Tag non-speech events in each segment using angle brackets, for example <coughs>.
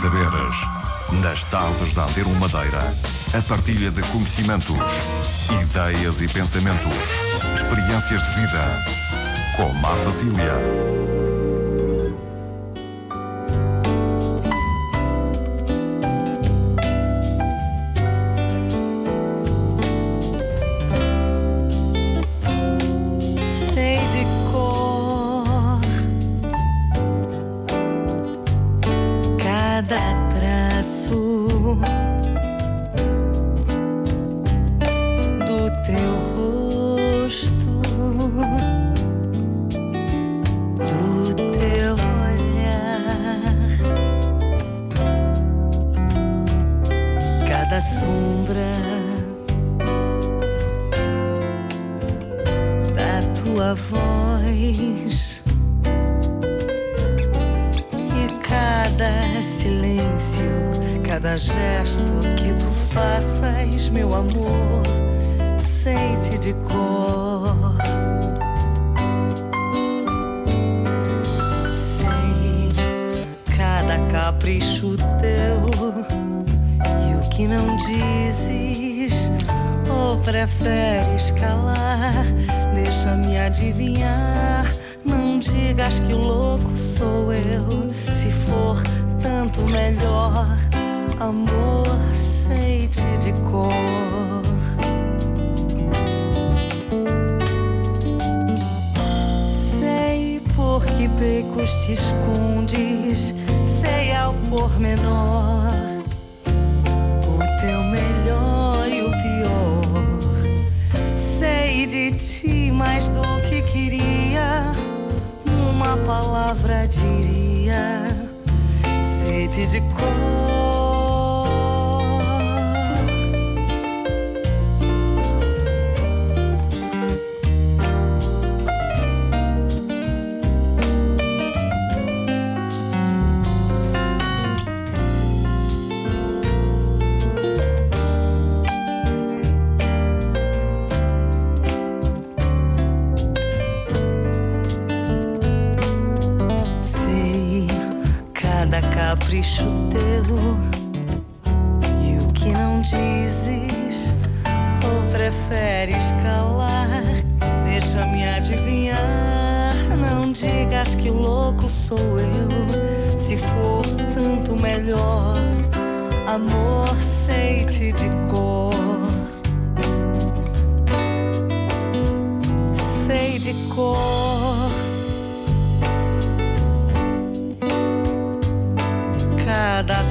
saberes. Nas tardes da Antero Madeira, a partilha de conhecimentos, ideias e pensamentos, experiências de vida. Com Marta Cília. preferes calar. Deixa-me adivinhar. Não digas que o louco sou eu. Se for tanto melhor, amor, sei-te de cor. Sei por que becos te escondes. Sei ao pormenor de ti mais do que queria. Uma palavra diria, sede de cor. se for tanto melhor. Amor, sei-te de cor. Sei de cor. Cada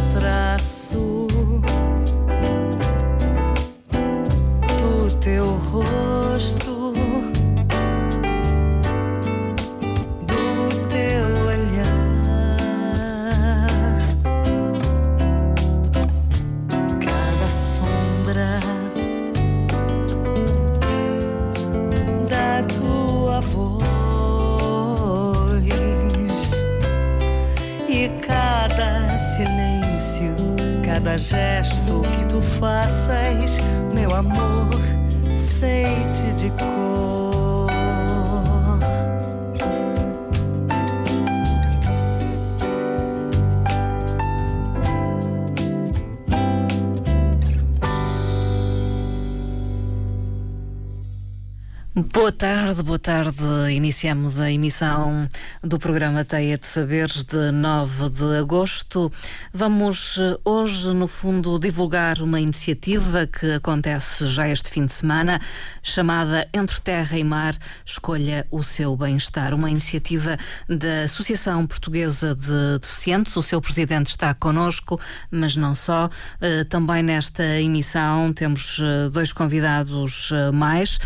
gesto que tu faças, meu amor, sei-te de cor. Boa tarde, boa tarde. Iniciamos a emissão do programa Teia de Saberes de 9 de agosto. Vamos eh, hoje, no fundo, divulgar uma iniciativa que acontece já este fim de semana, chamada Entre Terra e Mar, Escolha o Seu Bem-Estar. Uma iniciativa da Associação Portuguesa de Deficientes. O seu presidente está connosco, mas não só. Eh, também nesta emissão temos eh, dois convidados mais,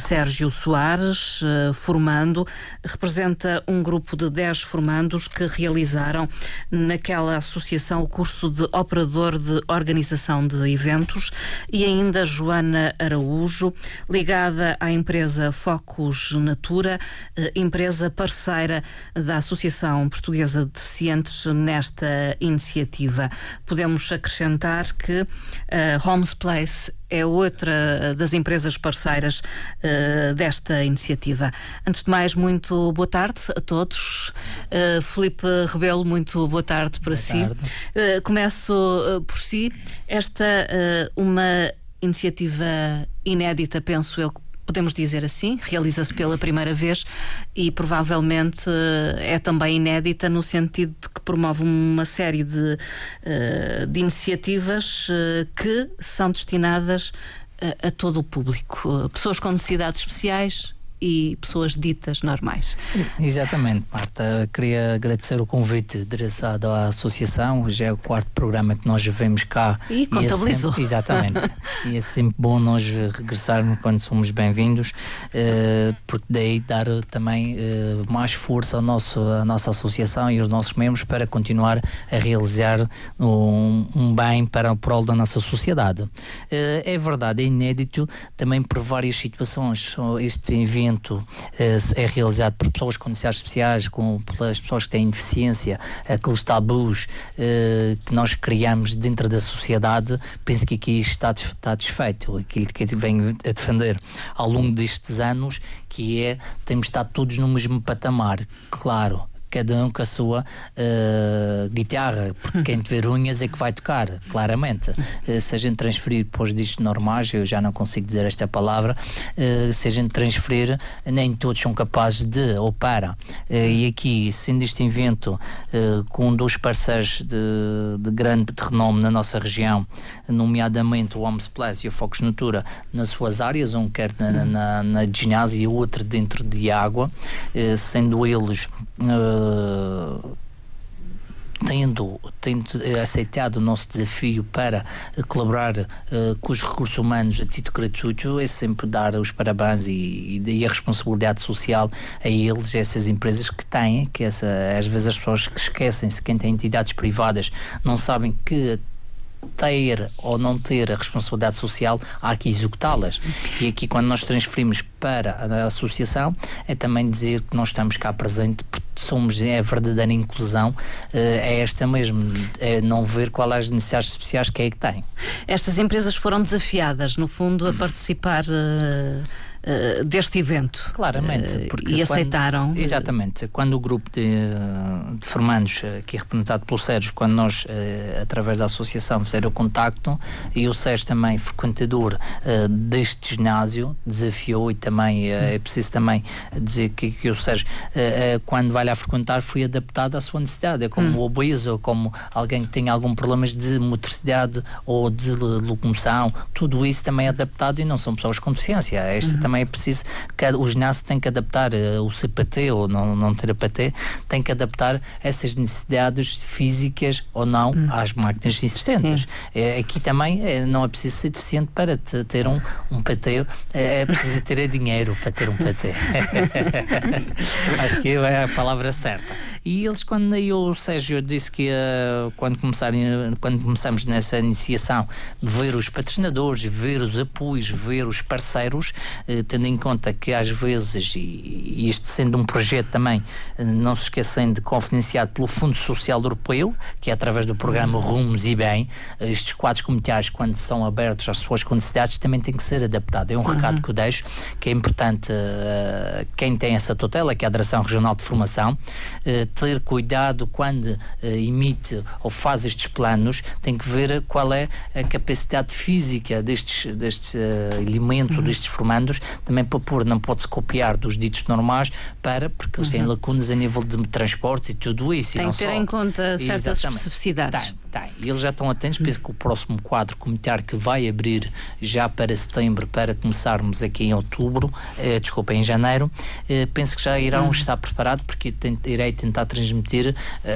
Sérgio Soares, eh, formando, representa um grupo de 10 formandos que realizaram naquela associação o curso de operador de organização de eventos e ainda Joana Araújo, ligada à empresa Focus Natura, eh, empresa parceira da Associação Portuguesa de Deficientes nesta iniciativa. Podemos acrescentar que eh, Homes Place é outra das empresas parceiras uh, desta iniciativa. Antes de mais, muito boa tarde a todos. Uh, Felipe Rebelo, muito boa tarde para boa si. Tarde. Uh, começo por si. Esta uma iniciativa inédita, penso eu, podemos dizer assim, realiza-se pela primeira vez e provavelmente é também inédita no sentido de que promove uma série de, eh, de iniciativas eh, que são destinadas a, a todo o público, pessoas com necessidades especiais, e pessoas ditas normais. Exatamente, Marta. Queria agradecer o convite endereçado à associação. Já é o quarto programa que nós vemos cá. E contabilizou. E é sempre, <laughs> exatamente. e é sempre bom nós regressarmos quando somos bem-vindos, uh, porque daí dar também uh, mais força ao nosso, à nossa associação e aos nossos membros para continuar a realizar um, um bem para o prol da nossa sociedade. Uh, é verdade, é inédito também por várias situações. Este evento tratamento eh, é realizado por pessoas com necessidades especiais, com, pelas pessoas que têm deficiência, aqueles tabus eh, que nós criamos dentro da sociedade, penso que aqui está, está desfeito. Aquilo que venho a defender ao longo destes anos, que é temos estar todos no mesmo patamar. Claro, cada um com a sua uh, guitarra, porque quem <laughs> tiver unhas é que vai tocar, claramente. Uh, se a gente transferir para os discos normais, eu já não consigo dizer esta palavra, uh, se a gente transferir, nem todos são capazes de ou para. e aqui, sendo este evento com um dos parceiros de, de grande de renome na nossa região, nomeadamente o Homes Plus e o Focus Natura, nas suas áreas, um quer na, na, na ginásio e outro dentro de água, sendo eles tendo, tendo aceitado o nosso desafio para colaborar uh, com os recursos humanos a título gratuito, é sempre dar os parabéns e, e a responsabilidade social a eles, a essas empresas que têm, que essa, às vezes as pessoas que esquecem-se, quem tem entidades privadas, não sabem que ter ou não ter a responsabilidade social, há que executá-las. E aqui, quando nós transferimos para a associação, é também dizer que nós estamos cá presente somos é a verdadeira inclusão eh, é esta mesmo, é não ver qual é as necessidades especiais que é que tem. Estas empresas foram desafiadas, no fundo, a participar. Uh uh, deste evento. Claramente. Uh, e aceitaram. Quando, exatamente. Quando o grupo de, de formandos, aqui representado pelo Sérgio, quando nós, através da associação, fizeram o contacto, e o Sérgio também, frequentador deste ginásio, desafiou e também é preciso também dizer que, que o Sérgio, quando vai lá frequentar, foi adaptado à sua necessidade. É como hum. obeso, ou como alguém que tem algum problemas de motricidade ou de locomoção, tudo isso também é adaptado e não são pessoas com deficiência. Esta uhum. também também é preciso que o ginásio tem que adaptar uh, o CPT ou não, não ter a PT, tem que adaptar essas necessidades físicas ou não hum. às máquinas existentes. É, aqui também é, não é preciso ser deficiente para te, ter um, um PT, é, é preciso ter dinheiro para ter um PT. <laughs> Acho que é a palavra certa. E eles, quando eu, o Sérgio disse que uh, quando, começarem, quando começamos nessa iniciação, ver os patrocinadores, ver os apoios, ver os parceiros, uh, tendo em conta que às vezes, e, este sendo um projeto também, uh, não se esquecem de confidenciado pelo Fundo Social Europeu, que é através do programa Rumos e Bem, estes quadros comunitários, quando são abertos às pessoas com necessidades, também têm que ser adaptados. É um uhum. recado que eu deixo, que é importante quem tem essa tutela, que é a Direção Regional de Formação, ter cuidado quando uh, emite ou faz estes planos, tem que ver qual é a capacidade física destes, destes uh, elementos, uhum. destes formandos, também para pôr, não pode-se copiar dos ditos normais para, porque eles uhum. têm lacunas a nível de transportes e tudo isso. Tem que ter só. em conta certas Exatamente. especificidades. Tem, tem. E eles já estão atentos, penso que o próximo quadro comunitário que vai abrir já para setembro, para começarmos aqui em outubro, eh, desculpa, em janeiro, eh, penso que já irão uhum. estar preparados porque irei tentar transmitir uh,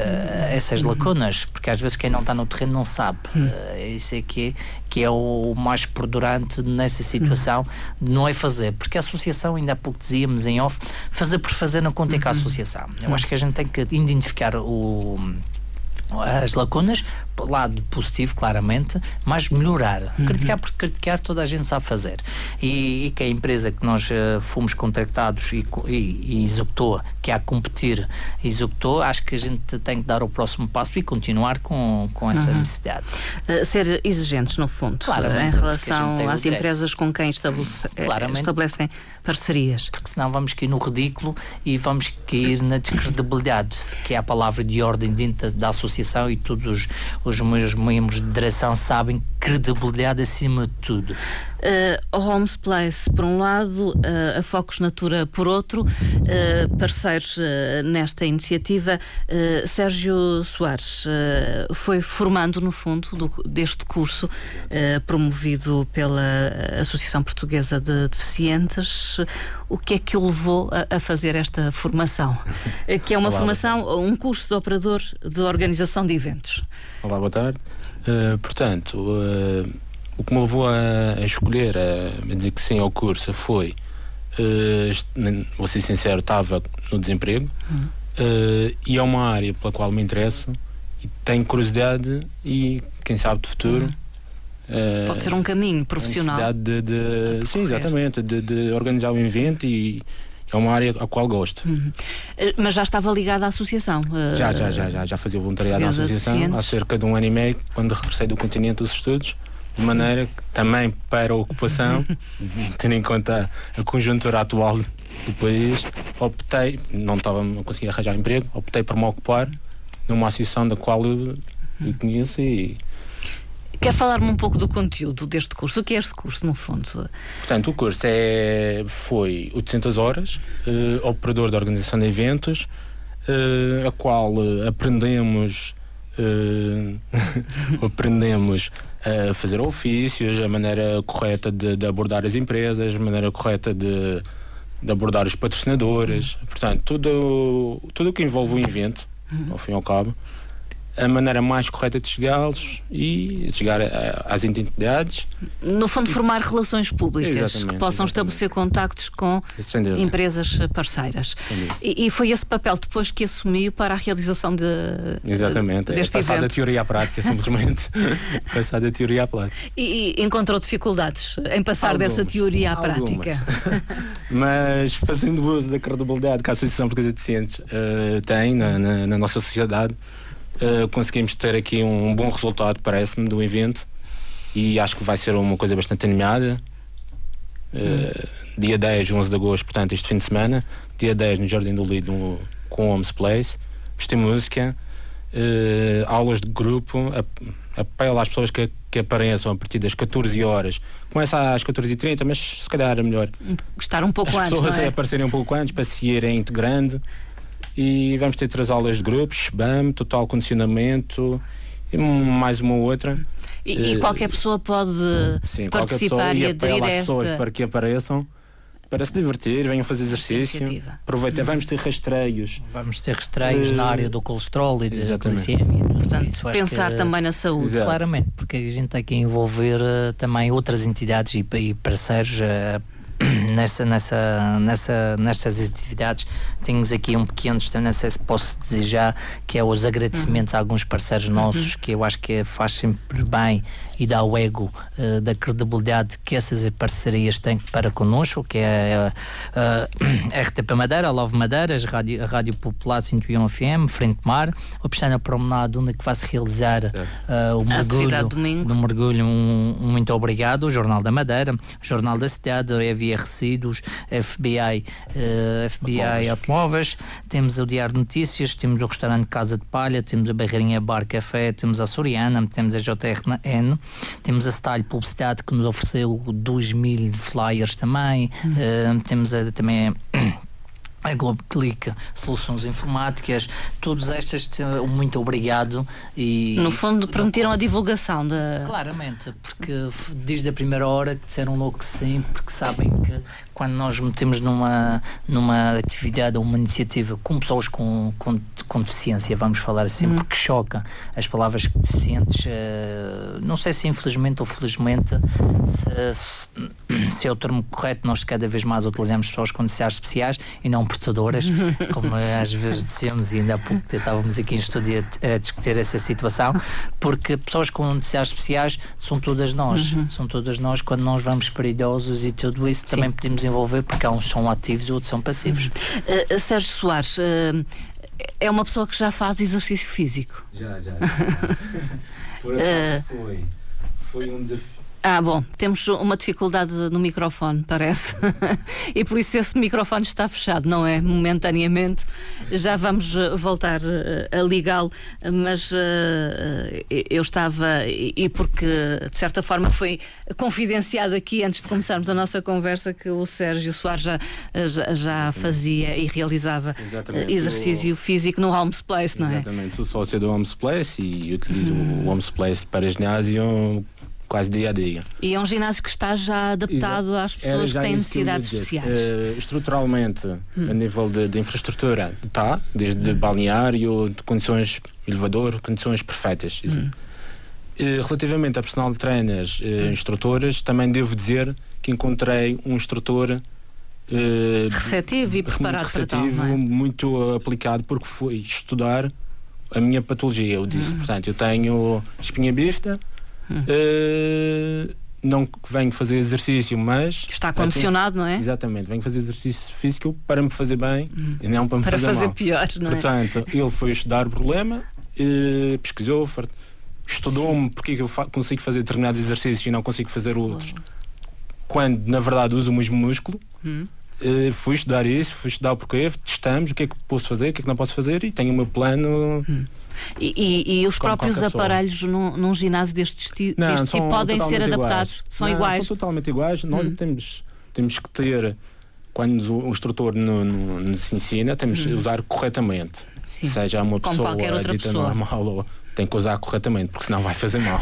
essas lacunas, porque às vezes quem não está no terreno não sabe. Uh, isso é que, é, que é o mais perdurante nessa situação, não é fazer, porque a associação, ainda há pouco dizíamos em off, fazer por fazer não conta com a associação. Eu acho que a gente tem que identificar o as lacunas, lado positivo, claramente, mas melhorar. Uhum. Criticar, porque criticar toda a gente sabe fazer. E, e que a empresa que nós uh, fomos contactados e, e, e, executou, que é a competir, executou, acho que a gente tem que dar o próximo passo e continuar com, com essa uhum. necessidade. Uh, ser exigentes, no fundo, claramente, em relação às empresas com quem estabelece, estabelecem parcerias. Porque senão vamos cair no ridículo e vamos cair na descredibilidade, que é a palavra de ordem dentro da, da associação e todos os, os meus membros de direção sabem credibilidade acima de tudo. Uh, Homes Place, por um lado, uh, a Focus Natura, por outro, uh, parceiros nesta iniciativa. Sérgio Soares foi formando, no fundo, do, deste curso promovido pela Associação Portuguesa de Deficientes. O que é que o levou a, a fazer esta formação? <laughs> que é uma Olá, formação, um curso de operador de organização de eventos. Olá, boa tarde. portanto, o que me levou a, escolher, a, dizer que sim ao curso, foi, uh, vou ser sincero, estava no desemprego uhum. uh, e é uma área pela qual me interesso e tenho curiosidade e, quem sabe, de futuro. Uhum. Uh, Pode ser um caminho profissional. De, de sim, exatamente, de, de, organizar um evento e é uma área a qual gosto. Uhum. Mas já estava ligado à associação? Já, já, já, já, já fazia voluntariado na associação há cerca de um ano e meio, quando regressei do continente dos estudos de maneira que também para a ocupação, <laughs> tendo em conta a conjuntura atual do país, optei, não estava, não conseguia arranjar emprego, optei por me ocupar numa associação da qual eu, eu conheço e Quer falar-me um pouco do conteúdo deste curso? O que é este curso, no fundo? Portanto, o curso é, foi 800 horas, uh, operador de organização de eventos, uh, a qual uh, aprendemos <laughs> aprendemos a fazer ofícios, a maneira correta de, de, abordar as empresas, a maneira correta de, de abordar os patrocinadores, portanto, tudo tudo o que envolve o evento, ao fim e ao cabo, a maneira mais correta de chegá-los e chegar a, às identidades. No fundo, formar relações públicas exatamente, que possam exatamente. estabelecer contactos com empresas parceiras. E, e, foi esse papel depois que assumiu para a realização de, exatamente. deste é, passar da teoria à prática, simplesmente. <laughs> passar da teoria à prática. E, e, encontrou dificuldades em passar Algumas. dessa teoria à prática. <laughs> Mas fazendo uso da credibilidade que a Associação Portuguesa de Ciências uh, tem na, na, na nossa sociedade, uh, conseguimos ter aqui um, bom resultado, parece-me, do evento e acho que vai ser uma coisa bastante animada. Uh, dia 10, 11 de agosto, portanto, este fim de semana. Dia 10 no Jardim do Lido com o Homes Place. Vestir música, uh, aulas de grupo. Apelo às pessoas que, que apareçam a partir das 14 horas. Começa às 14h30, mas se calhar é melhor. Estar um pouco as antes. As pessoas é? aparecerem um pouco antes para se irem integrando e vamos ter três aulas de grupos, BAM, total condicionamento e mais uma outra. E, e qualquer pessoa pode Sim, participar pessoa, e, aderir a esta... pessoas para que apareçam para se divertir, venham fazer exercício. Aproveita, vamos ter rastreios. Vamos ter rastreios uh, na área do colesterol e da glicemia. Portanto, isso, pensar que, também na saúde. Exato. Claramente, porque a gente tem que envolver uh, também outras entidades e, e parceiros uh, <clears throat> nessa, nessa, nessa, nestas atividades temos aqui um pequeno não sei se posso desejar que é os agradecimentos uhum. a alguns parceiros nossos uhum. que eu acho que faz sempre bem e dá o ego uh, da credibilidade que essas parcerias têm para connosco, que é a, a, a RTP Madeira, a Love Madeiras, a Rádio, Rádio Popular 101 FM, Frente Mar, a Pestana Promenade, onde é que vai-se realizar uh, o mergulho, domingo. no mergulho, um, um, muito obrigado, o Jornal da Madeira, o Jornal da Cidade, a Resíduos, FBI, uh, FBI Automóveis, temos o Diário de Notícias, temos o restaurante Casa de Palha, temos a Barreirinha Bar Café, temos a Soriana, temos a JRN, temos a Style Publicidade que nos ofereceu 2 mil flyers também. Uhum. Uh, temos a, também a Globo Click, soluções informáticas, todas estas, muito obrigado. E, no fundo, prometeram a divulgação da. Claramente, porque desde a primeira hora que disseram logo que sim, porque sabem que quando nós metemos numa, numa atividade ou uma iniciativa com pessoas com, com, com deficiência, vamos falar assim, uhum. porque choca as palavras deficientes, uh, não sei se infelizmente ou felizmente, se, se, é o termo correto, nós cada vez mais utilizamos pessoas com necessidades especiais e não portadoras, <laughs> como às vezes dizemos, e ainda há pouco estávamos aqui em estúdio a, a discutir essa situação, porque pessoas com necessidades especiais são todas nós, uhum. são todas nós quando nós vamos para idosos e tudo isso Sim. também podemos envolver porque há uns são ativos e outros são passivos. Uh, Sérgio Soares, uh, é uma pessoa que já faz exercício físico? Já, já. já. <laughs> Por acaso foi. Foi um desafio ah, bom, temos uma dificuldade no microfone, parece. <laughs> e por isso esse microfone está fechado, não é? Momentaneamente. Já vamos eh, voltar eh, a ligá-lo, mas uh, eu estava, e porque de certa forma foi confidenciado aqui antes de começarmos a nossa conversa que o Sérgio Soares já, já, já fazia e realizava Exatamente. exercício o... físico no Homes Place, não é? Exatamente, sou sócio do Homes Place e utilizo hum. o Homes Place para ginásio quase dia a dia. E é um ginásio que está já adaptado às pessoas que têm necessidades especiais? Uh, estruturalmente, hum. a nível de, de, infraestrutura, está, desde hum. balneário, de condições, elevador, condições perfeitas. Hum. Uh, relativamente a personal trainers, uh, instrutores, também devo dizer que encontrei um instrutor Uh, receptivo e preparado receptivo, para tal, é? muito aplicado porque foi estudar a minha patologia. Eu disse, hum. portanto, eu tenho espinha bífida, Uh, não venho fazer exercício, mas. Está condicionado, não é? Exatamente, venho fazer exercício físico para me fazer bem hum. e não para me para fazer, fazer mal. pior, não Portanto, é? Portanto, ele foi estudar o problema, uh, pesquisou, estudou-me porque eu consigo fazer determinados exercícios e não consigo fazer outros. Quando, na verdade, uso o mesmo músculo. Hum. Uh, fui estudar isso, fui estudar o porquê, testamos o que é que posso fazer, o que é que não posso fazer e tenho o meu plano. Hum. E, e, e, os próprios aparelhos num, num, ginásio deste, não, deste tipo podem ser adaptados? Iguais. São não, iguais? São totalmente iguais. Nós hum. temos, temos que ter, quando o instrutor nos ensina, temos que hum. usar corretamente. Sim. Seja uma Como pessoa qualquer outra pessoa. normal ou tem que usar corretamente, porque senão vai fazer mal.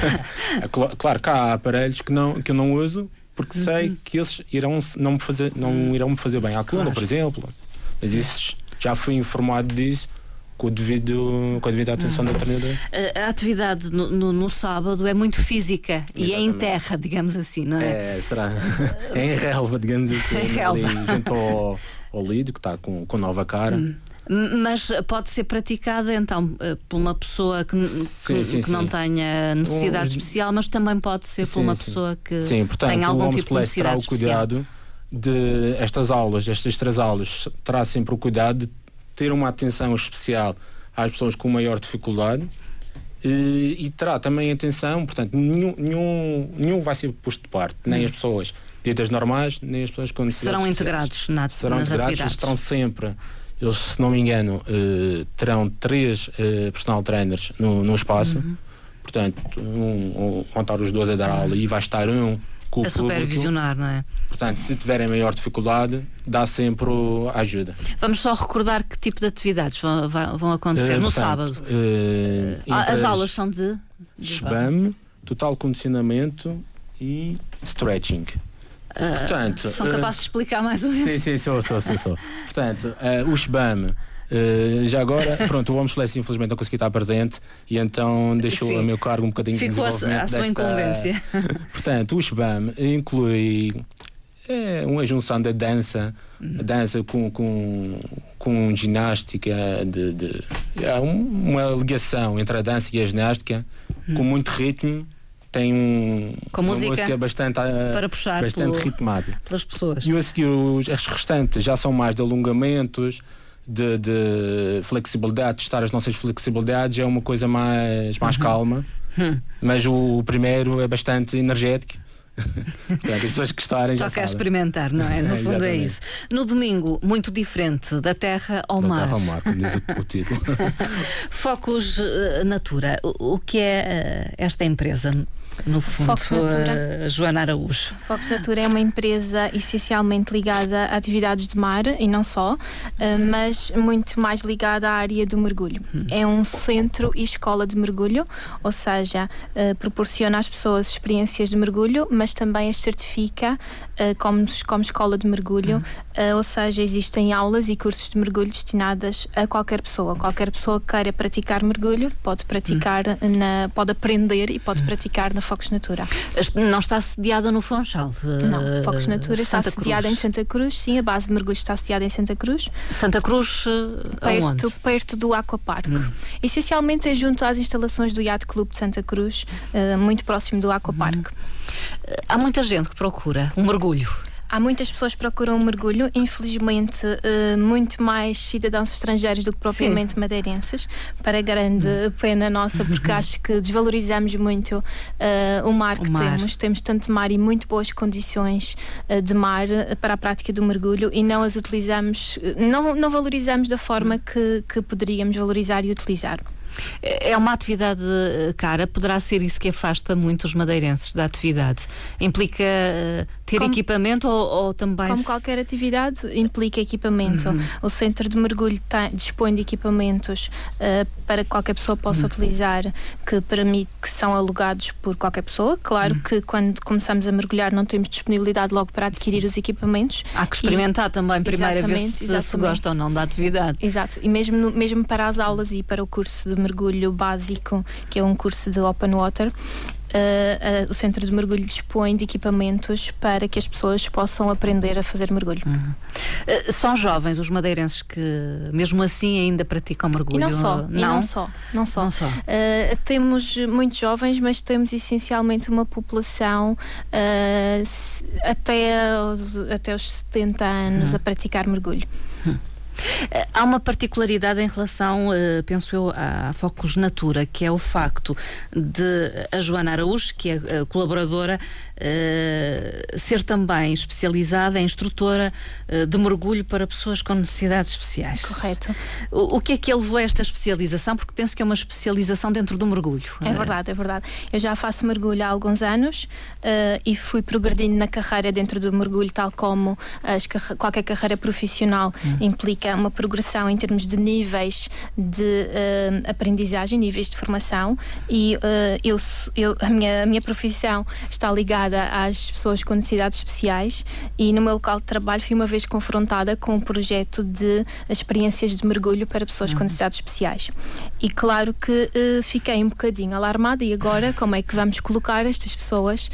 <laughs> claro que há aparelhos que, não, que eu não uso porque uhum. sei que eles irão não me fazer, não uhum. irão me fazer bem à coluna, claro. por exemplo. Mas isso já fui informado disso com, o devido, com a devida atenção uhum. da treinadora. A, atividade no, no, no, sábado é muito física Exatamente. e é em terra, digamos assim, não é? É, será? <laughs> é em relva, digamos assim. <laughs> Em relva. Ali, junto ao, ao Lido, que está com, com nova cara. Hum. Mas pode ser praticada então eh, por uma pessoa que, sim, que, sim, que sim. não tenha necessidade um, especial, mas também pode ser por uma pessoa que portanto, tenha algum tipo de necessidade terá o cuidado de estas aulas, estas três aulas, terá sempre o cuidado de ter uma atenção especial às pessoas com maior dificuldade e, e terá também atenção, portanto, nenhum, nenhum, nenhum vai ser posto de parte, nem hum. as pessoas ditas normais, nem as pessoas com Serão integrados na, Serão nas integrados, atividades. Estarão sempre eles, se não me engano, uh, terão três uh, personal trainers no, no espaço. Uhum. Portanto, um, um, vão estar os dois a dar aula e vai estar um com a o supervisionar, não é? Portanto, se tiverem maior dificuldade, dá sempre ajuda. Vamos só recordar que tipo de atividades vão, vão acontecer uh, no sábado. Uh, as aulas são de, de SBAM, total condicionamento e stretching. Uh, Portanto, são capazes uh, de explicar mais ou menos? Sim, sim, sou, sou, sou. sou. Portanto, uh, o SBAM. Uh, já agora, pronto, o Homem Celeste infelizmente não conseguiu estar presente e então deixou Sim. a meu cargo um bocadinho Ficou de desenvolvimento a, sua desta... incumbência. <laughs> Portanto, o SBAM inclui é, uma junção da dança, a dança com, com, com ginástica, de, de é uma ligação entre a dança e a ginástica, hum. com muito ritmo tem um, Com uma música, música bastante, ah, para puxar bastante pelo, ritmada. pelas pessoas. E a seguir, os, as restantes já são mais de alongamentos, de, de flexibilidade, testar as nossas flexibilidades, é uma coisa mais, mais uhum. calma. Hum. Mas o, o primeiro é bastante energético. <laughs> as pessoas que estarem Só quer experimentar, não é? No é, fundo é isso. No domingo, muito diferente da terra ao da mar. Terra ao mar, como diz o, o título. <laughs> Focus uh, Natura, o, o, que é uh, esta empresa? No fundo, Focus Natura. Joana Araújo. Focus Natura é uma empresa essencialmente ligada a atividades de mar e não só, eh, mas muito mais ligada à área do mergulho. Hum. É um centro e escola de mergulho, ou seja, eh, proporciona às pessoas experiências de mergulho, mas também as certifica eh, como, como escola de mergulho, hum. ou seja, existem aulas e cursos de mergulho destinadas a qualquer pessoa. Qualquer pessoa que queira praticar mergulho pode praticar hum. na, pode aprender e pode praticar na Focus Natura. Não está sediada no Funchal? Não, Focus Natura Santa está sediada em Santa Cruz, sim, a base de mergulho está sediada em Santa Cruz. Santa Cruz, perto, aonde? perto do Aquapark. Hum. Essencialmente é junto às instalações do Yacht Clube de Santa Cruz, uh, muito próximo do Aquapark. Hum. Há muita gente que procura um mergulho. Há muitas pessoas que procuram um mergulho, infelizmente, uh, muito mais cidadãos estrangeiros do que propriamente Sim. madeirenses, para grande pena nossa, porque <laughs> acho que desvalorizamos muito uh, o mar que o mar. temos. Temos tanto mar e muito boas condições uh, de mar para a prática do mergulho e não as utilizamos, não, não valorizamos da forma hum. que, que poderíamos valorizar e utilizar. É uma atividade eh, cara, poderá ser isso que afasta muitos madeirenses da atividade. Implica uh, ter como, equipamento ou, ou, também. Como qualquer atividade, implica equipamento. Uhum. O centro de mergulho tem, dispõe de equipamentos uh, para que qualquer pessoa possa uhum. utilizar, que permite que são alugados por qualquer pessoa. Claro uhum. que quando começamos a mergulhar não temos disponibilidade logo para adquirir Sim. os equipamentos. Há que experimentar e, também primeiro a ver se, se gosta ou não da atividade. Exato. E mesmo, mesmo para as aulas e para o curso de mergulho básico, que é um curso de open water, Uh, uh, o centro de mergulho dispõe de equipamentos para que as pessoas possam aprender a fazer mergulho. Uhum. Uh, são jovens os madeirenses que, mesmo assim, ainda praticam mergulho? E não só. Não, não só. Não só. Não só. temos muitos jovens, mas temos essencialmente uma população até, os, até os 70 anos uhum. a praticar mergulho. Uhum. Há uma particularidade em relação, uh, penso eu, à Focus Natura, que é o facto de a Joana Araújo, que é uh, colaboradora, ser também especializada em instrutora de mergulho para pessoas com necessidades especiais. Correto. O, que é que levou a esta especialização? Porque penso que é uma especialização dentro do mergulho. É verdade, é verdade. Eu já faço mergulho há alguns anos e fui progredindo na carreira dentro do mergulho, tal como qualquer carreira profissional hum. implica uma progressão em termos de níveis de uh, aprendizagem, níveis de formação e uh, eu, eu, a, minha, a minha profissão está ligada às pessoas com necessidades especiais e no meu local de trabalho fui uma vez confrontada com um projeto de experiências de mergulho para pessoas uhum. com necessidades especiais. E claro que uh, fiquei um bocadinho alarmada e agora como é que vamos colocar estas pessoas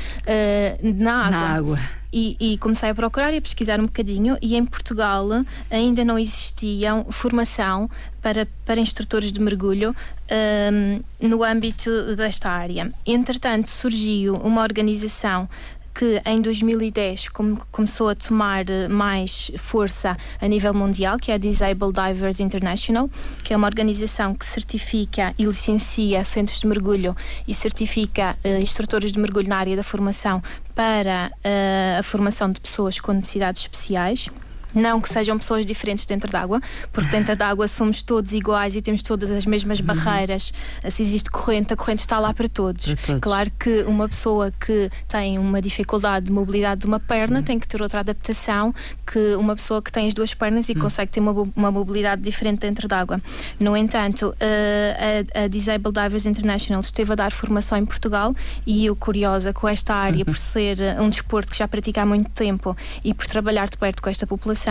na água? Na água e, e, comecei a procurar e a pesquisar um bocadinho e em Portugal ainda não existia formação para, para instrutores de mergulho um, no âmbito desta área. Entretanto, surgiu uma organização que em 2010 começou a tomar eh, mais força a nível mundial, que é a Disabled Divers International, que é uma organização que certifica e licencia centros de mergulho e certifica uh, instrutores de mergulho na área da formação para uh, a formação de pessoas com necessidades especiais. Não que sejam pessoas diferentes dentro d'água, porque dentro d'água somos todos iguais e temos todas as mesmas uhum. barreiras. Se existe corrente, a corrente está lá para todos. para todos. Claro que uma pessoa que tem uma dificuldade de mobilidade de uma perna uhum. tem que ter outra adaptação que uma pessoa que tem as duas pernas e uhum. consegue ter uma, uma mobilidade diferente dentro d'água. No entanto, a, a, Disabled Divers International esteve a dar formação em Portugal e eu, curiosa com esta área, por ser um desporto que já pratica há muito tempo e por trabalhar de perto com esta população,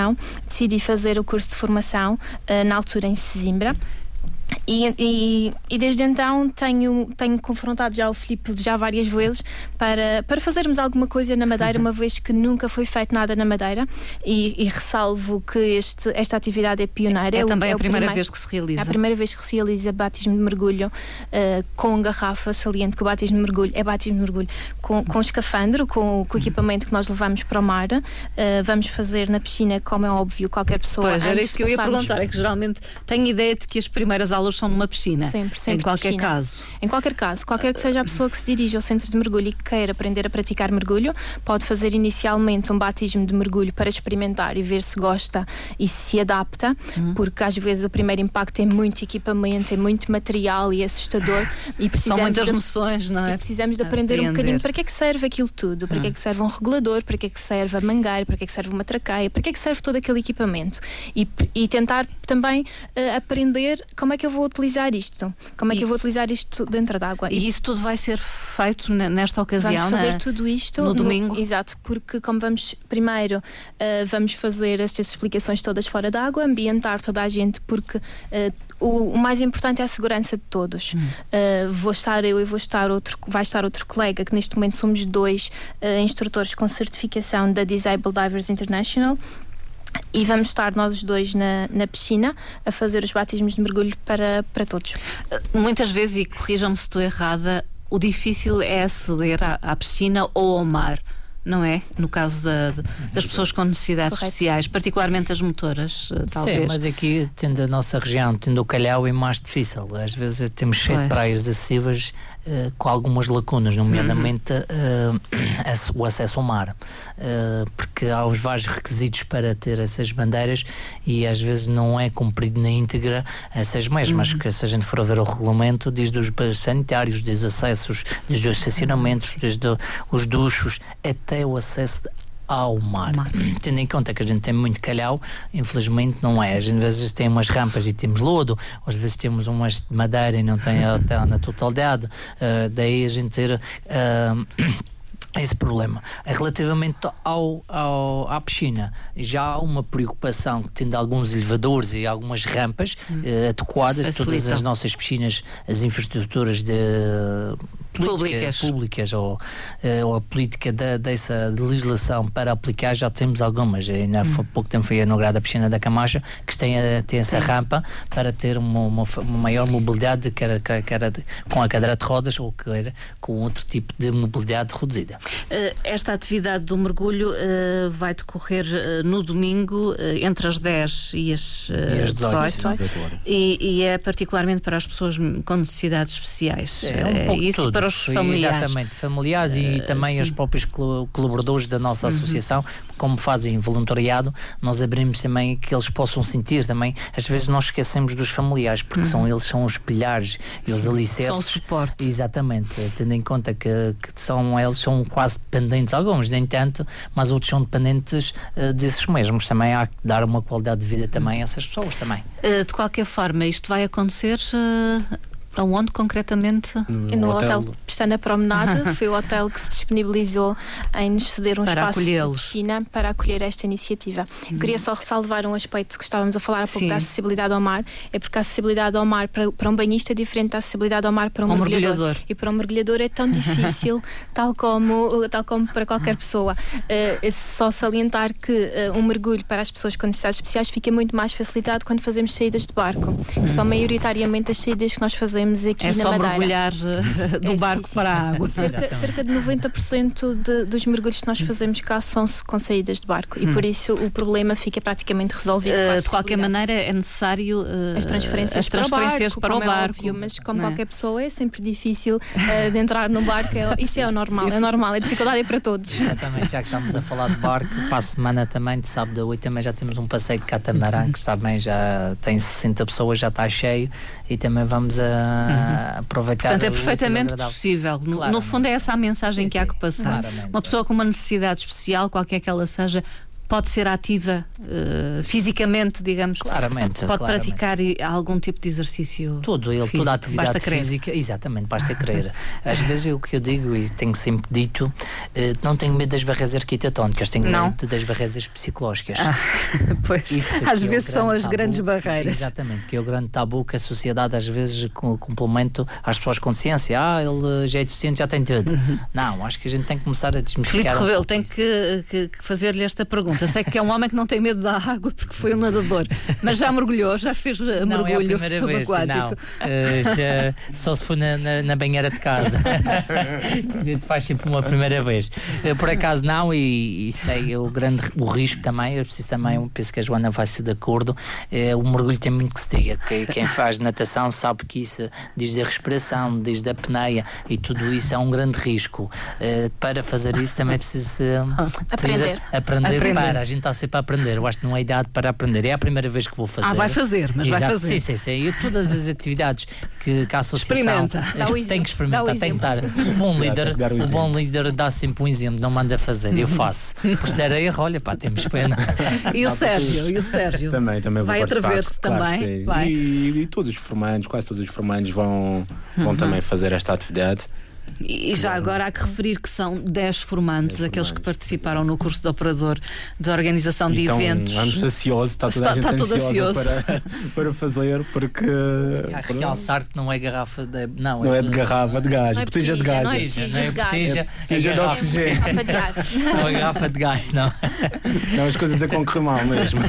decidi fazer o curso de formação uh, na altura em Sesimbra e, e, e, desde então tenho, tenho confrontado já o Filipe já várias vezes para, para fazermos alguma coisa na Madeira, uhum. uma vez que nunca foi feito nada na Madeira e, e ressalvo que este, esta atividade é pioneira. É, é também é a primeira primeiro, vez que se realiza. É a primeira vez que se realiza batismo de mergulho uh, com garrafa, saliente que o batismo de mergulho é batismo de mergulho com, com escafandro, com, com o equipamento que nós levamos para o mar. Uh, vamos fazer na piscina, como é óbvio, qualquer pessoa. Pois, era isso que eu ia perguntar, é que geralmente tenho ideia de que as primeiras aulas aulas são numa piscina. Sempre, sempre Em qualquer piscina. caso. Em qualquer caso, qualquer que seja a pessoa que se dirija ao centro de mergulho e que queira aprender a praticar mergulho, pode fazer inicialmente um batismo de mergulho para experimentar e ver se gosta e se adapta, Uhum. porque às vezes o primeiro impacto é muito equipamento, é muito material e assustador <laughs> e São precisamos muitas de- noções, não é? e precisamos de aprender um Apreender. bocadinho para que é que serve aquilo tudo, para que é que serve um regulador, para que é que serve a mangueira, para que é que serve uma traqueia, para que é que serve todo aquele equipamento e, e tentar também eh, aprender como é que eu vou utilizar isto, como é que E- eu vou utilizar isto dentro d'água. E isso tudo vai ser feito ne- nesta ocasião, Vamos fazer não é? tudo isto no domingo? exato, porque como vamos primeiro eh, vamos fazer estas explicações todas fora d'água, ambientar toda a gente, porque eh, o, o mais importante é a segurança de todos. Hum. Eh, vou estar eu e vou estar outro, vai estar outro colega, que neste momento somos dois eh, instrutores com certificação da Disabled Divers International. E vamos estar nós os dois na, na piscina a fazer os batismos de mergulho para, para todos. Muitas vezes, e corrijam-me se estou errada, o difícil é aceder à, à piscina ou ao mar. Não é? No caso da- das pessoas com necessidades Correto. especiais, particularmente as motoras, eh, talvez. Sim, mas aqui, tendo a nossa região, tendo o calhau, é mais difícil. Às vezes temos cheio Pois. de praias acessíveis eh, com algumas lacunas, nomeadamente ac- o acesso ao mar. Eh, porque há os vários requisitos para ter essas bandeiras e às vezes não é cumprido na íntegra essas mesmas. Que se a gente for a ver o regulamento, diz dos banhos sanitários, desde os acessos, desde os estacionamentos, desde os duchos, até o acesso ao mar. Mar. <clears throat> Tendo em conta que a gente tem muito calhau, infelizmente não é. Gente às vezes tem umas rampas e temos lodo, às vezes temos umas de madeira e não tem <laughs> até na totalidade. Ah, daí a gente ter. ah, esse problema. Relativamente ao, ao, à piscina, já há uma preocupação que tendo alguns elevadores e algumas rampas eh, adequadas, todas Facilitam. as nossas piscinas, as infraestruturas de política- Públicas. públicas ou, eh, ou a política da, dessa legislação para aplicar, já temos algumas. Ainda há pouco tempo foi inaugurada a piscina da Camacha, que tem, a- tem essa rampa para ter uma, uma, uma maior mobilidade, quer, quer, quer com a cadeira de rodas ou quer com outro tipo de mobilidade reduzida. Eh, Esta atividade do mergulho eh, vai decorrer eh, no domingo eh, entre as 10 e as, eh, E as 18. 18. E, e é particularmente para as pessoas com necessidades especiais. É um pouco isso tudo. Para os familiares. Exatamente, familiares e também sim. os próprios colaboradores da nossa associação, como fazem voluntariado, nós abrimos também que eles possam sentir também. Às vezes nós esquecemos dos familiares, porque são eles são os pilares e os alicerces. São o suporte. Exatamente, tendo em conta que, que são eles são quase dependentes, alguns nem tanto, mas outros são dependentes eh, desses mesmos. Também há que dar uma qualidade de vida também a essas pessoas também. Eh, de qualquer forma, isto vai acontecer eh, aonde concretamente? E no hotel, está na promenade, <laughs> foi o hotel que se disponibilizou em nos ceder um Para espaço de acolhê-los. piscina para acolher esta iniciativa. Eu Queria só ressalvar um aspecto que estávamos a falar há pouco Sim. da acessibilidade ao mar, é porque a acessibilidade ao mar para, para um banhista é diferente da acessibilidade ao mar para um, Um mergulhador. mergulhador. E para um mergulhador é tão <laughs> difícil, tal como, tal como para qualquer pessoa. É só salientar que eh, um mergulho para as pessoas com necessidades especiais fica muito mais facilitado quando fazemos saídas de barco. que São maioritariamente as saídas que nós fazemos aqui É na só Madeira. mergulhar <laughs> eh, do É, barco sim, sim. para a água. Cerca, cerca de 90% de, dos mergulhos que nós fazemos cá são com saídas de barco e por isso o problema fica praticamente resolvido. Eh, de qualquer maneira, é necessário eh, As transferências, as transferências para o como é barco. óbvio, mas como é? qualquer pessoa é sempre difícil eh, de entrar no barco. é- isso é o normal, é normal, a dificuldade é para todos. Exatamente, já que estamos a falar de barco, para a semana também, de sábado a 8, também já temos um passeio de catamarã, que também já tem 60 pessoas, já está cheio, e também vamos a aproveitar. Portanto, é perfeitamente possível. No, no fundo, é essa a mensagem Sim, que há que passar. claramente. Uma pessoa com uma necessidade especial, qualquer que ela seja, pode ser ativa eh, fisicamente, digamos. Claramente. Pode claramente. praticar algum tipo de exercício. Tudo, ele, físico. toda a atividade Basta crer. física, exatamente, basta crer. Às vezes é o que eu digo e tenho sempre dito, eh, não tenho medo das barreiras arquitetónicas, tenho Não. medo das barreiras psicológicas. <laughs> pois, Isso às é vezes são grande as tabu. grandes barreiras. Exatamente, que é o grande tabu que a sociedade às vezes com complemento às pessoas com ciência. Ah, ele já é deficiente, já tem tudo. Não, acho que a gente tem que começar a Filipe desmistificar. um Rebelo tem que- que fazer-lhe esta pergunta. Eu sei que é um homem que não tem medo da água porque foi um nadador, mas já mergulhou, já fez não, mergulho é a primeira vez, não. Uh, já, só se for na, na, na, banheira de casa. <laughs> a gente faz sempre uma primeira vez. Uh, por acaso não, e, e, sei o grande o risco também, eu preciso também, penso que a Joana vai ser de acordo. Uh, o mergulho tem muito que se diga. Que, quem faz natação sabe que isso, desde a respiração, desde a apneia e tudo isso é um grande risco. para fazer isso também é preciso aprender. aprender. aprender. Para. A gente está sempre a aprender. Eu acho que não é idade para aprender. É a primeira vez que vou fazer. Ah, vai fazer, mas Exato. vai fazer. Sim, sim, sim. E todas as atividades que, que a associação Experimenta. tem que experimentar, tem que dar. O bom líder, o, bom líder dá sempre um exemplo, não manda fazer, eu faço. Por se der erro, olha, pá, temos pena. <laughs> E o Sérgio, e o Sérgio? Também, também vai atrever-se claro também. Vai. E, e, todos os formandos, quase todos os formandos vão, vão uhum. também fazer esta atividade. E já agora há que referir que são 10 formandos, 10 aqueles que participaram no curso de operador de organização de então, eventos. Vamos ansiosos, está toda está, a gente está todo ansioso para, <laughs> para fazer, porque. A realçar que não é garrafa de. Não, não é, de, de garrafa, de gás, não é botija de gás. Não é botija de gás. É botija de oxigênio. Não é garrafa de gás, não. <laughs> Não, as coisas a concorrer mal mesmo.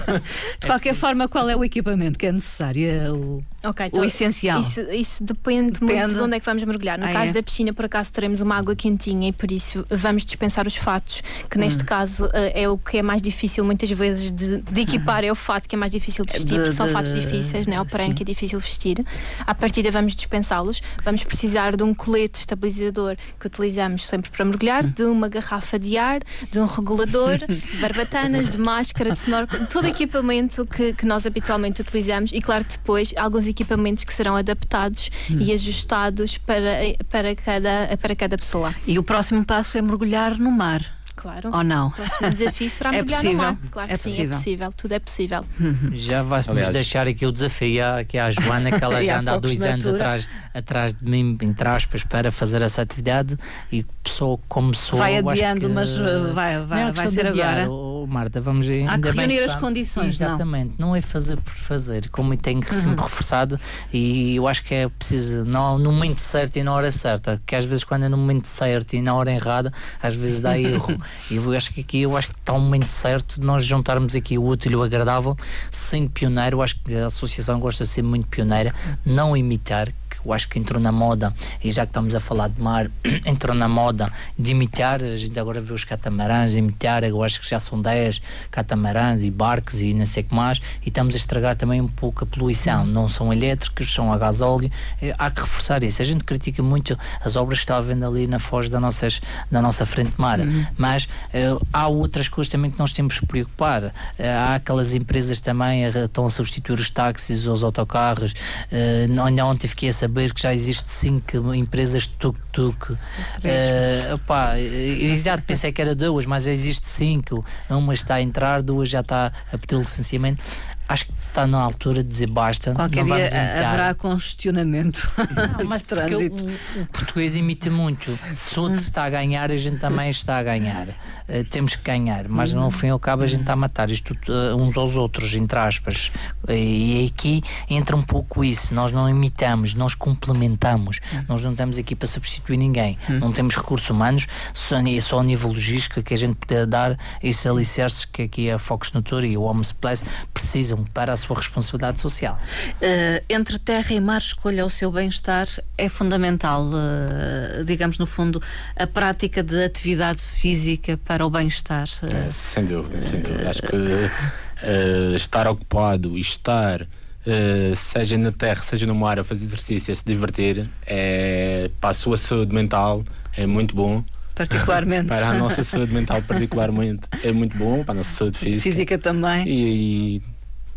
De qualquer forma, qual é o equipamento que é necessário? É o, okay, então, o essencial? Isso, isso depende, depende, muito de onde é que vamos mergulhar. No ah, caso é? da piscina, por acaso, teremos uma água quentinha e por isso vamos dispensar os fatos, que neste hum. caso eh, é o que é mais difícil muitas vezes de, de equipar, é o fato que é mais difícil de vestir, de, porque são de, fatos difíceis, né? o prano que é difícil vestir. À partida vamos dispensá-los, vamos precisar de um colete estabilizador que utilizamos sempre para mergulhar, de uma garrafa de ar, de um regulador, de <laughs> barbatanas, de máscara, de snorkel, todo equipamento que, que nós habitualmente utilizamos e claro que depois alguns equipamentos que serão adaptados e ajustados para, para, cada, para cada pessoa. E o próximo passo é mergulhar no mar. Claro. Ou não? O próximo desafio será <laughs> é mergulhar possível. no mar. Claro é que possível. sim, é possível. Tudo é possível. Uhum. Já vais-nos deixar aqui o desafio aqui à Joana, que ela <laughs> já anda há dois anos atrás, atrás de mim, entre aspas, para fazer essa atividade e pessoa começou. Vai adiando, que... mas uh, vai, vai, não, vai ser agora. Oh, Marta, vamos Há que reunir as condições. Exatamente, não. não é fazer por fazer, como tem que uhum. sempre reforçado e eu acho que é preciso não, no momento certo e na hora certa, que às vezes quando é no momento certo e na hora errada, às vezes dá erro. <laughs> e eu acho que aqui eu acho que está o momento certo de nós juntarmos aqui o útil e o agradável, sendo pioneiro, eu acho que a associação gosta de ser muito pioneira, não imitar, eu acho que entrou na moda, e já que estamos a falar de mar, <clears throat> entrou na moda de imitar, a gente agora vê os catamarãs, de imitar, eu acho que já são 10 catamarãs e barcos e não sei o que mais, e estamos a estragar também um pouco a poluição. Não são elétricos, são a gasóleo, há que reforçar isso. A gente critica muito as obras que está havendo ali na foz da, nossas, da nossa frente mar, uhum. mas uh, há outras coisas também que nós temos que preocupar. Uh, há aquelas empresas também uh, estão a substituir os táxis, os autocarros. Uh, ontem fiquei a saber que já existe cinco empresas de tuk-tuk. Uh, opá, exato, pensei que era duas, mas já existe cinco. Uma está a entrar, duas já está a pedir licenciamento acho que está na altura de dizer basta. Qualquer dia haverá congestionamento <laughs> não, mas trânsito. O, o, português imita muito. Se outro está a ganhar, a gente também está a ganhar. Uh, temos que ganhar, mas no fim e ao cabo a gente está a matar isto uh, uns aos outros, entre aspas. Uh, e aqui entra um pouco isso. Nós não imitamos, nós complementamos. Nós não estamos aqui para substituir ninguém. Não temos recursos humanos, só, só a nível logístico que a gente puder dar esses alicerces que aqui a Fox Natura e o Homes Place precisam para a sua responsabilidade social. Uh, entre terra e mar, escolha o seu bem-estar é fundamental, uh, digamos, no fundo, a prática de atividade física para o bem-estar. Uh, sem dúvida, sem dúvida. Acho que estar ocupado e estar. Uh, seja na terra, seja no mar, a fazer exercício, a se divertir, é, para a sua saúde mental é muito bom. Particularmente. para a nossa saúde mental, particularmente, é muito bom, para a nossa saúde física. Física também. E, e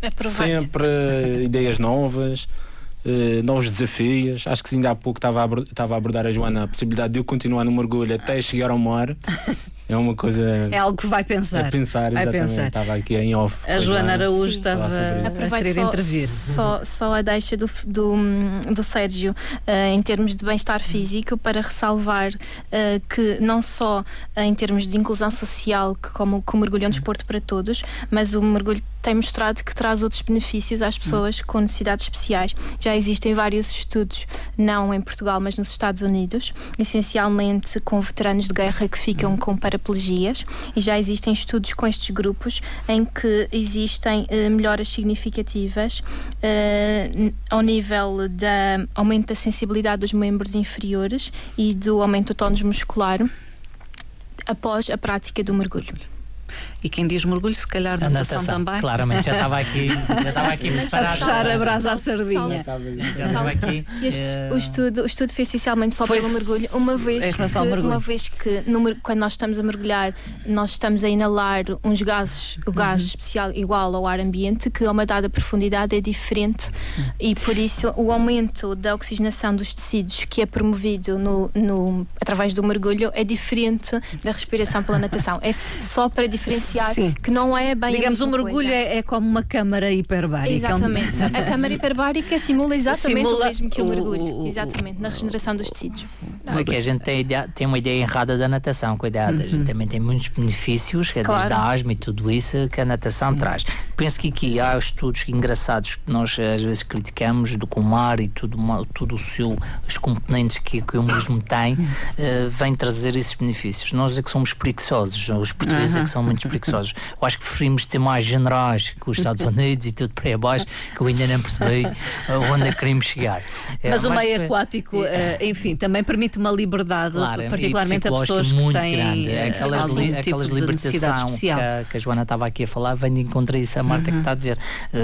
Aproveite. Sempre ideias novas, uh, novos desafios. Acho que ainda há pouco estava a, estava a abordar a Joana a possibilidade de eu continuar no mergulho até chegar ao mar. <laughs> É uma coisa. É algo que vai pensar. É pensar, vai exatamente. Pensar. Estava aqui em off. A Joana Araújo Sim. estava a querer só, intervir. Só, só a deixa do, do, do Sérgio uh, em termos de bem-estar físico para ressalvar uh, que não só uh, em termos de inclusão social, que como, que o mergulho é um desporto para todos, mas o mergulho tem mostrado que traz outros benefícios às pessoas com necessidades especiais. Já existem vários estudos, não em Portugal, mas nos Estados Unidos, essencialmente com veteranos de guerra que ficam com paraplegias, e já existem estudos com estes grupos em que existem eh, melhoras significativas eh, ao nível da aumento da sensibilidade dos membros inferiores e do aumento do tónus muscular após a prática do mergulho. E quem diz mergulho, se calhar A natação, natação, também. claramente, já estava aqui, <laughs> já estava aqui A preparado. fechar a brasa à sardinha. Já estava aqui. Este, eh, o, estudo, o estudo foi essencialmente só Foi pelo mergulho, uma vez em que, relação ao mergulho. uma vez que no quando nós estamos a mergulhar, nós estamos a inalar uns gases, o gás Uhum. especial igual ao ar ambiente, que a uma dada profundidade é diferente e por isso o aumento da oxigenação dos tecidos que é promovido no, no- através do mergulho é diferente da respiração pela natação. É só para diferenciar Sim. que não é bem Digamos, o mesma mergulho é, é como uma câmara hiperbárica. Exatamente. <laughs> A câmara hiperbárica simula exatamente Simula o mesmo que o o- mergulho. o- o- exatamente, na regeneração dos tecidos. Não, é que a gente tem, ideia- tem uma ideia errada da natação, cuidado. A gente também tem muitos benefícios, que é desde Claro. a asma e tudo isso que a natação traz. Penso que aqui há estudos engraçados que nós às vezes criticamos do que o mar e tudo, tudo o seu, os componentes que, que o mesmo tem, eh, vem trazer esses benefícios. Nós é que somos preguiçosos, os portugueses é que são muito preguiçosos. Eu acho que preferimos ser mais generosos que os Estados Unidos e tudo por aí abaixo, que eu ainda não percebi eh, onde é que queremos chegar. Eh, Mas o meio aquático, eh, enfim, também permite uma liberdade, Claro, e particularmente a pessoas que têm grande. eh, Aquelas, algum li, tipo aquelas libertação que a, que a Joana estava aqui a falar vem de encontrar isso a Marta Uhum. que está a dizer.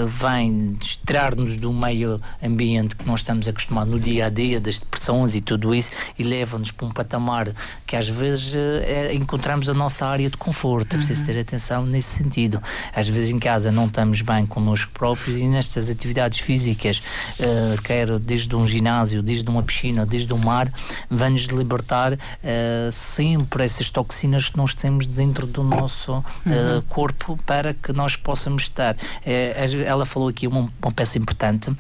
vem tirar-nos do meio ambiente que nós estamos acostumados no dia a dia, das depressões e tudo isso, e leva-nos para um patamar que às vezes é- encontramos a nossa área de conforto. É Uhum. Preciso ter atenção nesse sentido. Às vezes em casa não estamos bem connosco próprios e nestas atividades físicas, eh, quer desde um ginásio, desde uma piscina, desde um mar, vão-nos libertar eh, sempre essas toxinas que nós temos dentro do nosso eh, corpo para que nós possamos estar. Ela falou aqui uma, uma peça importante,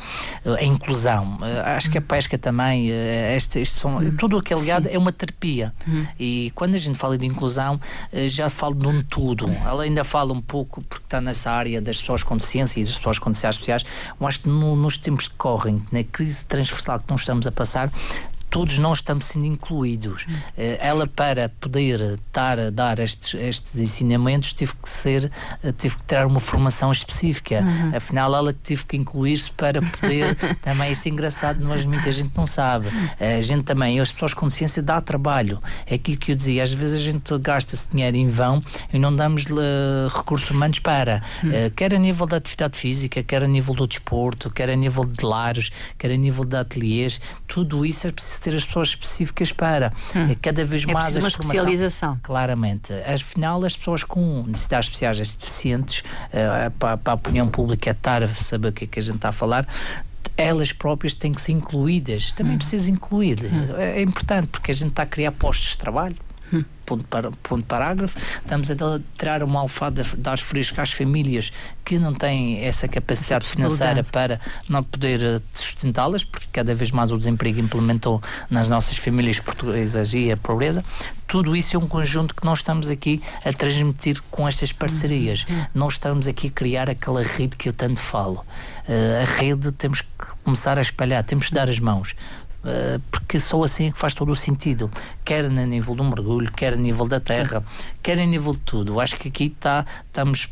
a inclusão. Acho que a pesca também, este, este são, tudo o que é ligado é uma terapia. E quando a gente fala de inclusão, já falo de um tudo. Ela ainda fala um pouco, porque está nessa área das pessoas com deficiência e das pessoas com necessidades especiais. Eu acho que no- nos tempos que correm, na crise transversal que nós estamos a passar, todos nós estamos sendo incluídos. Eh, Ela, para poder estar a dar estes, estes ensinamentos, teve que ser, eh, teve que ter uma formação específica. Afinal, ela teve que incluir-se para poder. <laughs> também, isto é engraçado, mas muita gente não sabe. Eh, A gente também, as pessoas com deficiência, dá trabalho. É aquilo que eu dizia, às vezes a gente gasta-se dinheiro em vão e não damos eh, recursos humanos para. Eh, quer a nível da atividade física, quer a nível do desporto, quer a nível de lares, quer a nível de ateliês, tudo isso é preciso ter as pessoas específicas para. É cada vez É mais a uma especialização. Claramente. Afinal, as pessoas com necessidades especiais, as deficientes, eh, para, para a opinião pública estar a saber o que é que a gente está a falar, elas próprias têm que ser incluídas. Também precisa incluir. É, é importante, porque a gente está a criar postos de trabalho. Ponto, para, ponto parágrafo, estamos a tirar uma alfada das frescas às famílias que não têm essa capacidade financeira para não poder eh, sustentá-las, porque cada vez mais o desemprego implementou nas nossas famílias portuguesas e a pobreza. Tudo isso é um conjunto que nós estamos aqui a transmitir com estas parcerias. Nós estamos aqui a criar aquela rede que eu tanto falo. Eh, a rede temos que começar a espalhar, temos que dar as mãos. Uh, porque só assim que faz todo o sentido, quer no nível do mergulho, quer a nível da terra, quer a nível de tudo. Acho que aqui tá, estamos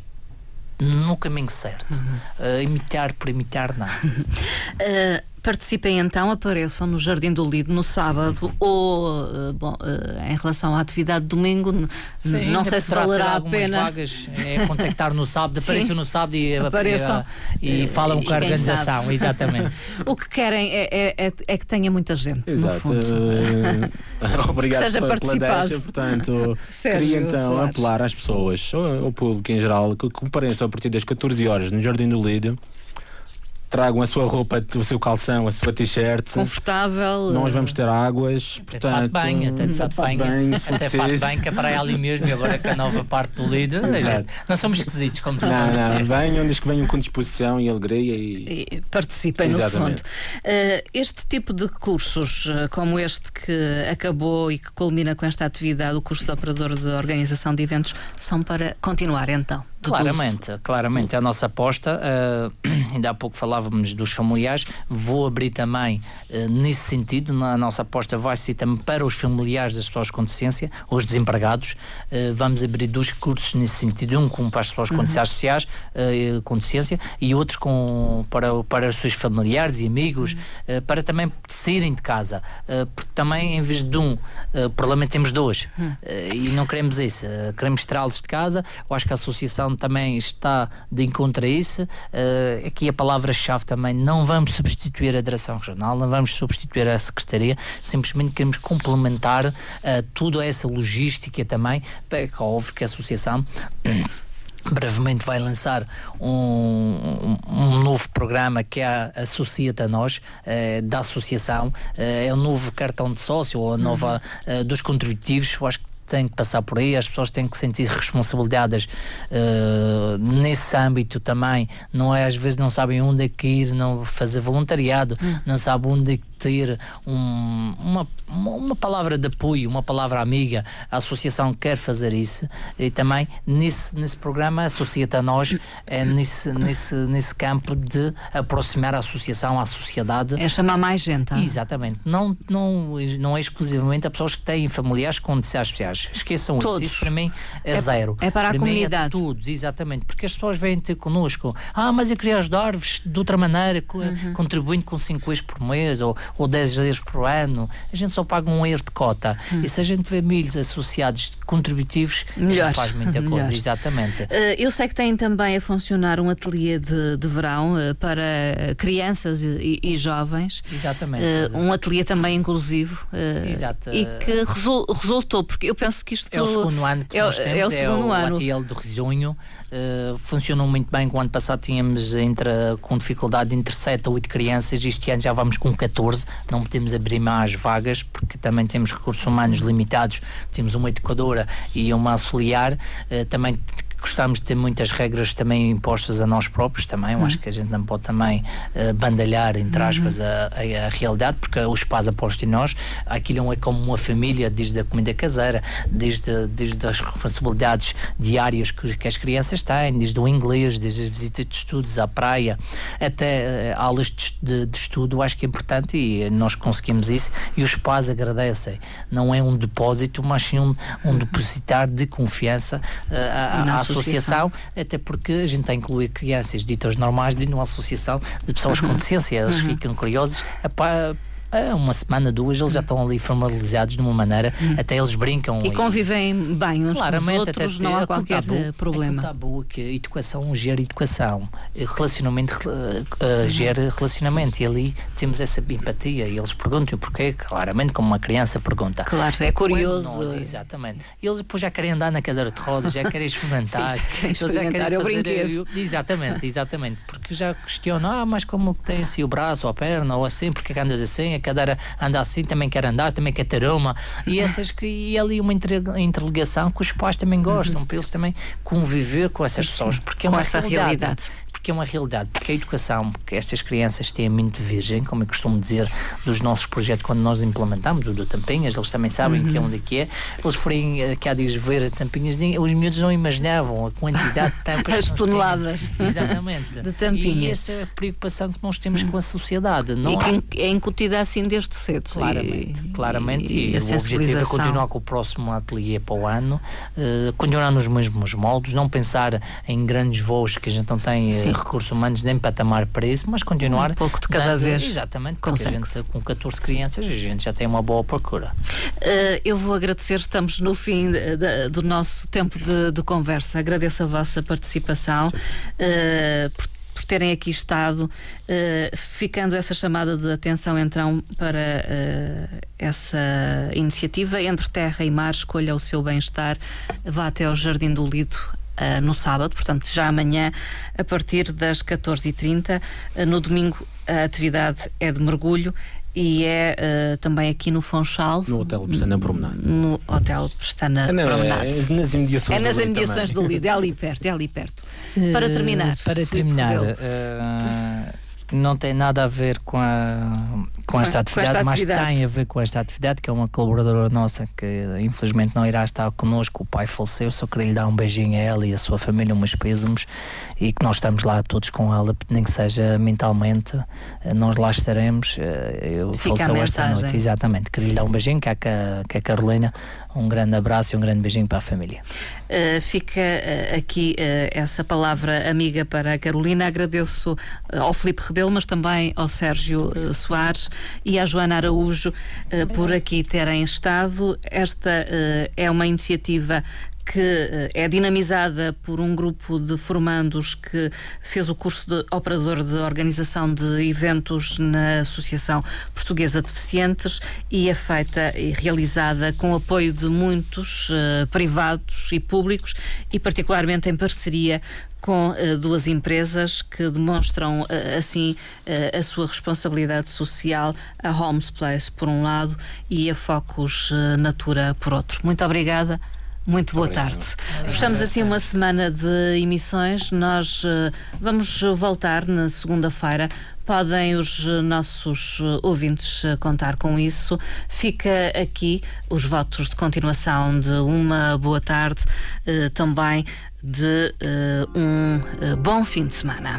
no caminho certo. Uh, imitar por imitar, não. Uh, <laughs> participem então, apareçam no Jardim do Lido no sábado ou, uh, bom, uh, em relação à atividade de domingo, Sim, não sei se poderá ter valerá a algumas pena. vagas, é contactar no sábado, <laughs> apareçam no sábado e, Apareçam. e, e falam E com a organização, exatamente. <laughs> O que querem é, é- é- é que tenha muita gente, no Exato. fundo. Eh, <laughs> Obrigado Que seja participado. deixa. Portanto, Sérgio queria então Soares. apelar às pessoas, ao, ao público em geral, que compareçam a partir das 14 horas no Jardim do Lido. Tragam a sua roupa, o seu calção, a sua t-shirt. Confortável. Nós vamos ter águas, Até de fato portanto. bem, até de fato se for até fato preciso. bem, que é para ali mesmo e agora com a nova parte do líder. Não somos esquisitos, como Não, costumamos não, dizer. venham, desde que venham com disposição e alegria e. E participem Exatamente. no fundo. Uh, este tipo de cursos, uh, como este que acabou e que culmina com esta atividade, o curso de operador de organização de eventos, são para continuar então. Claramente, claramente. É a nossa aposta, uh, <clears throat> ainda há pouco falávamos dos familiares, vou abrir também uh, nesse sentido. A nossa aposta vai ser também para os familiares das pessoas com deficiência, os desempregados. Uh, vamos abrir dois cursos nesse sentido: um com para as pessoas com uhum. necessidades sociais, com deficiência, e outros com, para, para os seus familiares e amigos, uhum. para também saírem de casa. porque também, em vez de um, provavelmente temos dois. Uhum. e não queremos isso. queremos tirá-los de casa. Eu acho que a associação também está de encontro a isso. Uh, aqui a palavra-chave também, não vamos substituir a direção regional, não vamos substituir a secretaria, simplesmente queremos complementar uh, toda essa logística também, é óbvio que a associação <coughs> brevemente vai lançar um, um, um, novo programa que é Associata a Nós, eh, da associação. Eh, é o novo cartão de sócio, ou a nova uhum. dos contributivos. Eu acho que tem que passar por aí, as pessoas têm que sentir responsabilidades uh, nesse âmbito também. Não é, às vezes não sabem onde é que ir, não fazer voluntariado, hum. não sabem onde é que ter um, uma, uma palavra de apoio, uma palavra amiga. A associação quer fazer isso e também nesse, nesse programa associa-te a nós é nesse, nesse, nesse campo de aproximar a associação à sociedade. É chamar mais gente. Ah? Exatamente. Não, não, não é exclusivamente a pessoas que têm familiares com necessidades especiais. Esqueçam Todos. isso. Isso para mim é, é zero. É para, para a é comunidade. É todos, exatamente. Porque as pessoas vêm ter connosco. Ah, mas eu queria ajudar-vos de outra maneira, uhum. contribuindo com 5 euros por mês ou, ou 10 euros por ano, a gente só paga um euro de cota. Hum. E se a gente vê milhos associados contributivos, Melhor. faz muita coisa, <laughs> Melhor. exatamente. Uh, eu sei que tem também a funcionar um ateliê de, de verão uh, para crianças e, e jovens. Exatamente. Uh, um ateliê também inclusivo. Exato. E que resol, resultou, porque eu penso que isto. É o segundo ano que é, nós temos, é o, segundo é o ano. de Risonho. Funcionou muito bem. O ano passado tínhamos entre, com dificuldade entre 7 a 8 crianças. Este ano já vamos com 14. Não podemos abrir mais vagas porque também temos recursos humanos limitados. Temos uma educadora e uma auxiliar. Uh, também gostamos de ter muitas regras também impostas a nós próprios também. Eu acho uhum. que a gente não pode também uh, bandalhar, entre aspas, uhum. a, a, a, realidade, porque os pais apostam em nós. Aquilo é como uma família, desde a comida caseira, desde, desde as responsabilidades diárias que, que as crianças têm, desde o inglês, desde as visitas de estudos à praia, até uh, aulas de, de, de estudo. Acho que é importante e nós conseguimos isso e os pais agradecem. Não é um depósito, mas sim um, um depositar de confiança uh, à, à associação, até porque a gente tem que incluir crianças ditas normais de uma associação de pessoas uhum. com deficiência. Eles uhum. ficam curiosos. Epá, uma semana, duas, eles já estão ali formalizados de uma maneira, hum. até eles brincam. E, e convivem bem uns com os outros, não há qualquer tabu, eh, problema. É tabu que educação gera educação, relacionamento uh, gera relacionamento, e ali temos essa empatia, e eles perguntam o porquê, claramente, como uma criança pergunta. Claro, é curioso. Nós, exatamente. E eles depois já querem andar na cadeira de rodas, já querem <laughs> experimentar. Sim, já querem experimentar, já querem fazer, o brinquedo. Exatamente, exatamente, porque já questionam, ah, mas como tem assim o braço ou a perna, ou assim, porque é andas assim, a cadeira anda assim, também quer andar, também quer ter uma. E essas que e ali uma interligação que os pais também gostam, uhum. para eles também conviver com essas pessoas, porque é uma essa realidade. realidade porque é uma realidade, porque a educação, porque estas crianças têm a mente virgem, como eu costumo dizer dos nossos projetos quando nós implementamos, o do Tampinhas, eles também sabem uhum. que é onde é que é. Eles forem aqui há dias ver Tampinhas, os miúdos não imaginavam a quantidade de tampas. <laughs> As toneladas. Exatamente. De tampinhas. E essa é a preocupação que nós temos com a sociedade. Não e que é incutida assim desde cedo. Claramente, e, claramente. E, e, e o objetivo é continuar com o próximo ateliê para o ano, uh, continuar nos mesmos moldes, não pensar em grandes voos que a gente não tem uh, recursos humanos nem patamar para isso, mas continuar. Um pouco de cada dando, vez. Exatamente, porque a gente, com 14 crianças a gente já tem uma boa procura. Uh, eu vou agradecer, estamos no fim de, de, do nosso tempo de, de, conversa. Agradeço a vossa participação. Uh, por, por terem aqui estado, uh, ficando essa chamada de atenção então para uh, essa iniciativa. Entre Terra e Mar, escolha o seu bem-estar, vá até ao Jardim do Lido uh, no sábado, portanto já amanhã, a partir das 14h30. Uh, eh, no domingo a atividade é de mergulho e é uh, também aqui no Fonchal. No Hotel Pestana Promenade. No Hotel Pestana é, Promenade. É nas imediações, é nas do, imediações do Lido, é ali perto, é ali perto. Uh, para terminar. Para terminar, uh, não tem nada a ver com, a, com, <laughs> esta, atividade, com esta mas tem a ver com esta atividade, que é uma colaboradora nossa que infelizmente não irá estar connosco. O pai faleceu, só queria lhe dar um beijinho a ela e a sua família, umas pêsames, e que nós estamos lá todos com ela, nem que seja mentalmente, eh, nós lá estaremos. Eh, eu faleceu esta noite, exatamente. Queria lhe dar um beijinho, que é a, que é a Carolina, um grande abraço e um grande beijinho para a família. Uh, fica uh, aqui uh, essa palavra amiga para a Carolina. Agradeço ao Felipe Rebelo, mas também ao Sérgio Soares e à Joana Araújo por aqui terem estado. Esta é uma iniciativa que eh, é dinamizada por um grupo de formandos que fez o curso de operador de organização de eventos na Associação Portuguesa de Deficientes e é feita e realizada com apoio de muitos uh, privados e públicos e particularmente em parceria com uh, duas empresas que demonstram uh, assim uh, a sua responsabilidade social, a Homes Place por um lado e a Focus Natura por outro. Muito obrigada. Muito boa Obrigado. tarde. Obrigado. Fechamos assim uma semana de emissões. Nós uh, vamos voltar na segunda-feira. Podem os nossos eh, ouvintes contar com isso. Fica aqui os votos de continuação de uma boa tarde, também de um bom fim de semana.